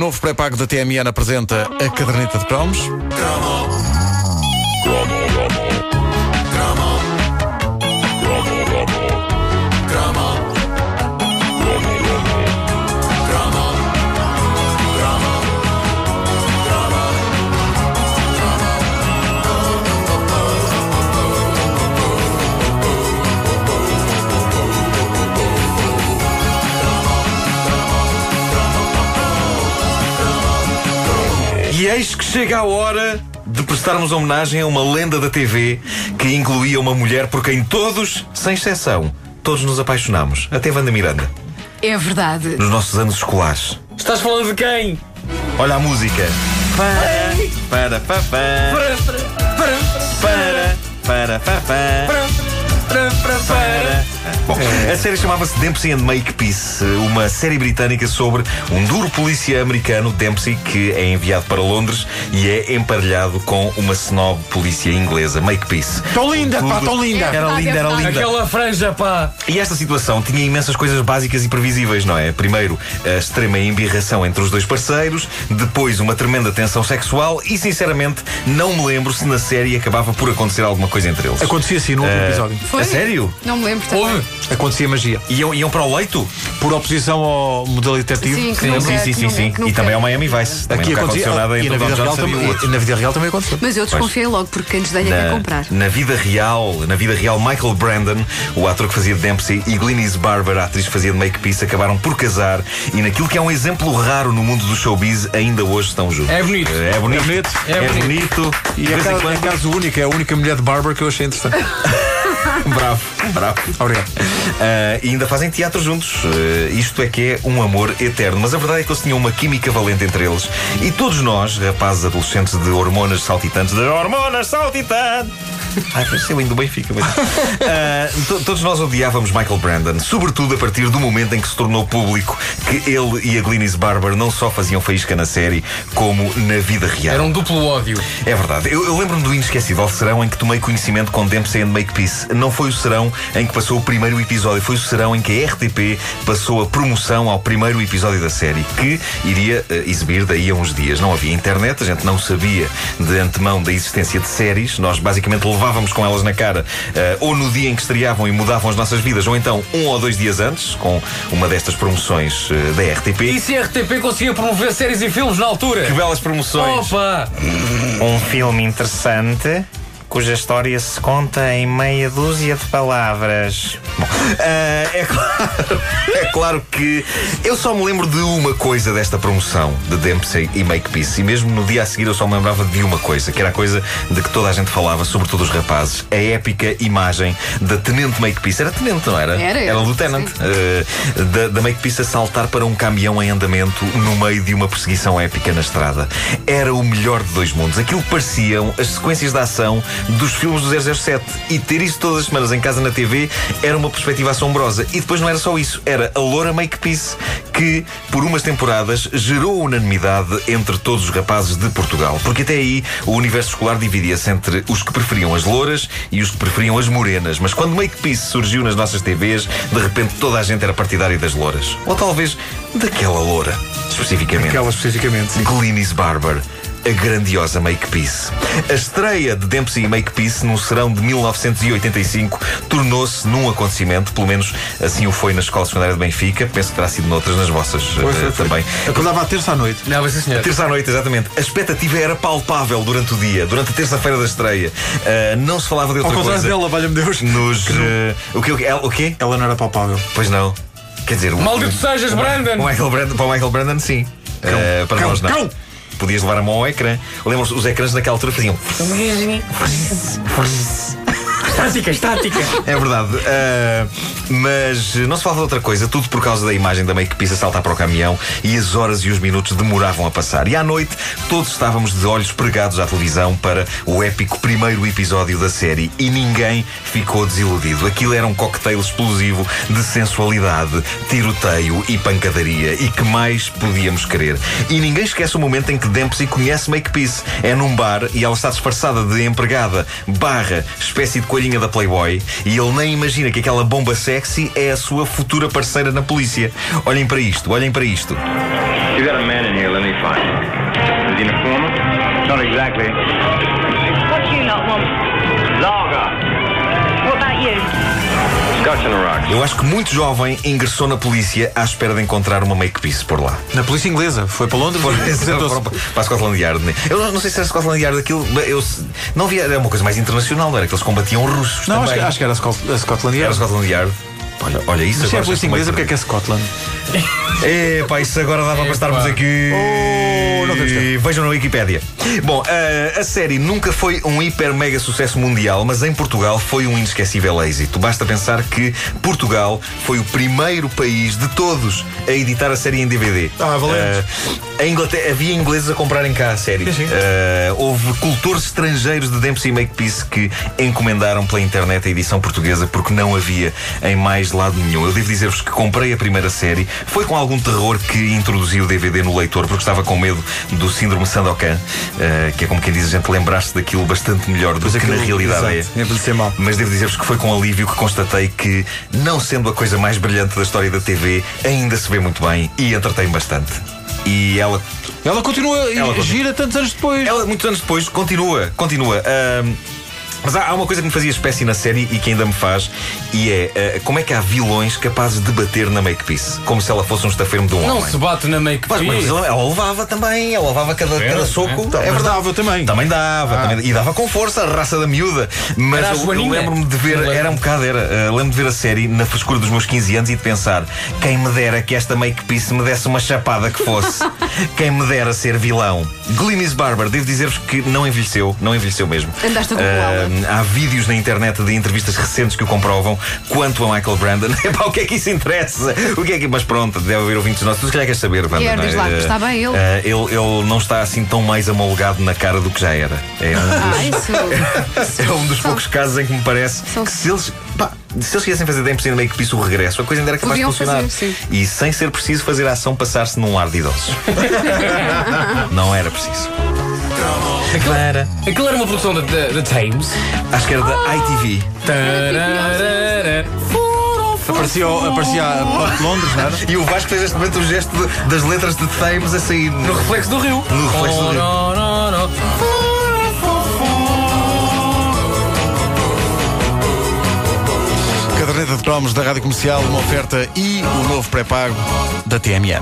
novo pré-pago da TMN apresenta a caderneta de cromos. E eis que chega a hora de prestarmos homenagem a uma lenda da TV que incluía uma mulher por quem todos, sem exceção, todos nos apaixonámos. Até Wanda Miranda, É verdade. nos nossos anos escolares. Estás falando de quem? Olha a música. Para, para, para, para, para, para, para, para. Bom, a série chamava-se Dempsey and Makepeace, uma série britânica sobre um duro polícia americano, Dempsey, que é enviado para Londres e é emparelhado com uma snob polícia inglesa, Makepeace. Tão linda, pá, Tudo- tão linda. É Era linda, é era linda. Aquela franja, pá. E esta situação tinha imensas coisas básicas e previsíveis, não é? Primeiro, a extrema embirração entre os dois parceiros, depois, uma tremenda tensão sexual e, sinceramente, não me lembro se na série acabava por acontecer alguma coisa entre eles. Acontecia assim no último Eh, episódio. Foi? A sério? Não me lembro também. Houve? Acontecia magia. Iam, iam para o leito? Por oposição ao modelo detetivo. Sim, Sim, nunca- sim, sim, sim. sim. E também ao Miami Vice. Também Aqui nunca aconteceu nada e, entre na vida real também, e na vida real também aconteceu. Mas eu desconfiei logo porque quem desdenha quer comprar. Na, vida real, na vida real, Michael Brandon, o ator que fazia de Dempsey, e Glynis Barber, a atriz que fazia de Makepeace, acabaram por casar e naquilo que é um exemplo raro no mundo do showbiz, ainda hoje estão juntos. É bonito. É bonito. É bonito. É, É bonito. E é é caso único, é a única mulher de Barber que eu achei interessante. Bravo, bravo. Obrigado. Ah, e ainda fazem teatro juntos. Ah, isto é que é um amor eterno. Mas a verdade é que eles tinham uma química valente entre eles. E todos nós, rapazes adolescentes de hormonas saltitantes, de hormonas saltitantes. Ai, pareceu lindo do Benfica. mas- Ah, to- todos nós odiávamos Michael Brandon, sobretudo a partir do momento em que se tornou público que ele e a Glynis Barber não só faziam faísca na série, como na vida real. Era um duplo ódio. É verdade. Eu, eu lembro-me do inesquecível serão em que tomei conhecimento com Dempsey and Makepeace. Não foi o serão em que passou o primeiro episódio, foi o serão em que a RTP passou a promoção ao primeiro episódio da série, que iria eh, exibir daí a uns dias. Não havia internet, a gente não sabia de antemão da existência de séries. Nós basicamente levávamos com elas na cara, eh, ou no dia em que estreavam e mudavam as nossas vidas, ou então um ou dois dias antes, com uma destas promoções eh, da RTP. E se a RTP conseguia promover séries e filmes na altura? Que belas promoções! Opa! Um filme interessante cuja história se conta em meia dúzia de palavras. Bom, ah, é, claro, é claro que eu só me lembro de uma coisa desta promoção de Dempsey e Makepeace. E mesmo no dia a seguir eu só me lembrava de uma coisa, que era a coisa de que toda a gente falava, sobretudo os rapazes. A épica imagem da Tenente Makepeace. Era Tenente, não era? Era, Era Lieutenant. Uh, da, da Makepeace a saltar para um caminhão em andamento no meio de uma perseguição épica na estrada. Era o melhor de dois mundos. Aquilo pareciam as sequências de ação dos filmes do 007. E ter isso todas as semanas em casa na TV era uma perspectiva assombrosa. E depois não era só isso, era a Loura Makepeace, que por umas temporadas gerou unanimidade entre todos os rapazes de Portugal. Porque até aí o universo escolar dividia-se entre os que preferiam as louras e os que preferiam as morenas. Mas quando Makepeace surgiu nas nossas TVs, de repente toda a gente era partidária das louras. Ou talvez daquela loura, especificamente. Aquela especificamente, sim. Glynis Barber. A grandiosa Makepeace. A estreia de Dempsey e Makepeace num serão de 1985 tornou-se num acontecimento, pelo menos assim o foi na Escola Secundária de Benfica, penso que terá sido noutras nas vossas Foi, eh, foi, foi. também. Acordava à terça à noite. Não, mas sim, senhor. Terça à noite, exatamente. A expectativa era palpável durante o dia, durante a terça-feira da estreia. Ah, não se falava de Ao outra contrário coisa. dela, valha-me Deus. Nos. eh, o quê? O quê? Ela- o quê? Ela não era palpável. Pois não. Quer dizer, o- Maldito sejas, o- Brandon! o Michael Brandon! Para o Michael Brandon, sim. Eh, para Cão, nós, não. cão. Podias levar a mão ao ecrã. Lembram-se, os ecrãs naquela altura faziam. Estática, estática. É verdade. Ah, mas não se falava de outra coisa, tudo por causa da imagem da Makepeace a saltar para o caminhão e as horas e os minutos demoravam a passar. E à noite, todos estávamos de olhos pregados à televisão para o épico primeiro episódio da série e ninguém ficou desiludido. Aquilo era um cocktail explosivo de sensualidade, tiroteio e pancadaria. E que mais podíamos querer? E ninguém esquece o momento em que Dempsey conhece Makepeace. É num bar e ela está disfarçada de empregada barra espécie de coisa toalhinha da Playboy e ele nem imagina que aquela bomba sexy é a sua futura parceira na polícia. Olhem para isto, olhem para isto. You got a man in here, let me find. Is he an informant? Not exactly. Eu acho que muito jovem ingressou na polícia à espera de encontrar uma make-piece por lá. Na polícia inglesa. Foi para Londres apresentou-se. foram para a Scotland Yard. né? Eu não, não sei se era Scotland Yard aquilo. Eu não via. Era uma coisa mais internacional, não era? Que eles combatiam russos. Não, acho também. que, acho que era a Scot- a Scotland Era Yard. Scotland Yard. Olha, olha isso Mas é a agora. polícia já inglesa, estou porque é que é Scotland? É, pá, isso agora dava para estarmos aqui. Oh, não. Vejam na Wikipédia. Bom, a, a série nunca foi um hiper mega sucesso mundial, mas em Portugal foi um inesquecível êxito. Basta pensar que Portugal foi o primeiro país de todos a editar a série em DVD. Ah, valente. Inglaterra, havia ingleses a comprarem cá a série. Ah, houve cultores estrangeiros de Dempsey Makepeace que encomendaram pela internet a edição portuguesa porque não havia em mais lado nenhum. Eu devo dizer-vos que comprei a primeira série. Foi com algum terror que introduzi o DVD no leitor porque estava com medo do síndrome Sandokan, ah, que é como quem diz a gente lembrar-se daquilo bastante melhor do Pois que na aquilo- realidade exato, é. envelhecer mal. Mas devo dizer-vos que foi com alívio que constatei que, não sendo a coisa mais brilhante da história da TV, ainda se vê muito bem e entretém bastante. E ela Ela continua e Ela continua. gira tantos anos depois. ela, muitos anos depois, continua, continua. Ahm, mas há, há uma coisa que me fazia espécie na série e que ainda me faz, e é ah, como é que há vilões capazes de bater na Makepeace, como se ela fosse um estafermo de um Não homem. se bate na make Mas, mas ela, ela levava também, ela levava cada, Era, cada soco. é. É Mas verdade. dava também. Também dava, Ah. também- e dava com força a raça da miúda. Mas Era eu, eu lembro-me de ver, Não lembro. era um bocado, era. uh, lembro-me de ver a série na frescura dos meus 15 anos e de pensar: quem me dera que esta make-piece me desse uma chapada que fosse. quem me dera ser vilão. Glynis Barber, devo dizer-vos que não envelheceu, não envelheceu mesmo. Andaste a. Uh, há vídeos na internet de entrevistas recentes que o comprovam quanto a Michael Brandon. Epá, o que é que isso interessa? O que é que. Mas pronto, deve haver ouvintes nossos. Tu se calhar queres saber, não é? diz lá, Uh, está bem ele. uh, ele, ele não está assim tão mais amolgado na cara do que já era. É um Ah, dos, isso. é um dos poucos casos em que me parece São- que se eles. pá, se eles quisessem fazer Dempsey Make Peace o regresso, a coisa ainda era capaz de Podiam funcionar. fazer, sim. E sem ser preciso fazer a ação passar-se num lar de idosos. não era preciso. Aquilo, Para. aquilo era uma produção da, da, da Thames. Acho que era da ITV. Tararara. Aparecia, aparecia a Ponte de Londres, não era? E o Vasco fez este momento o gesto de- das letras de Thames a sair. No reflexo do rio. No reflexo do rio. Caderneta de cromos da Rádio Comercial, uma oferta e o novo pré-pago da TMN.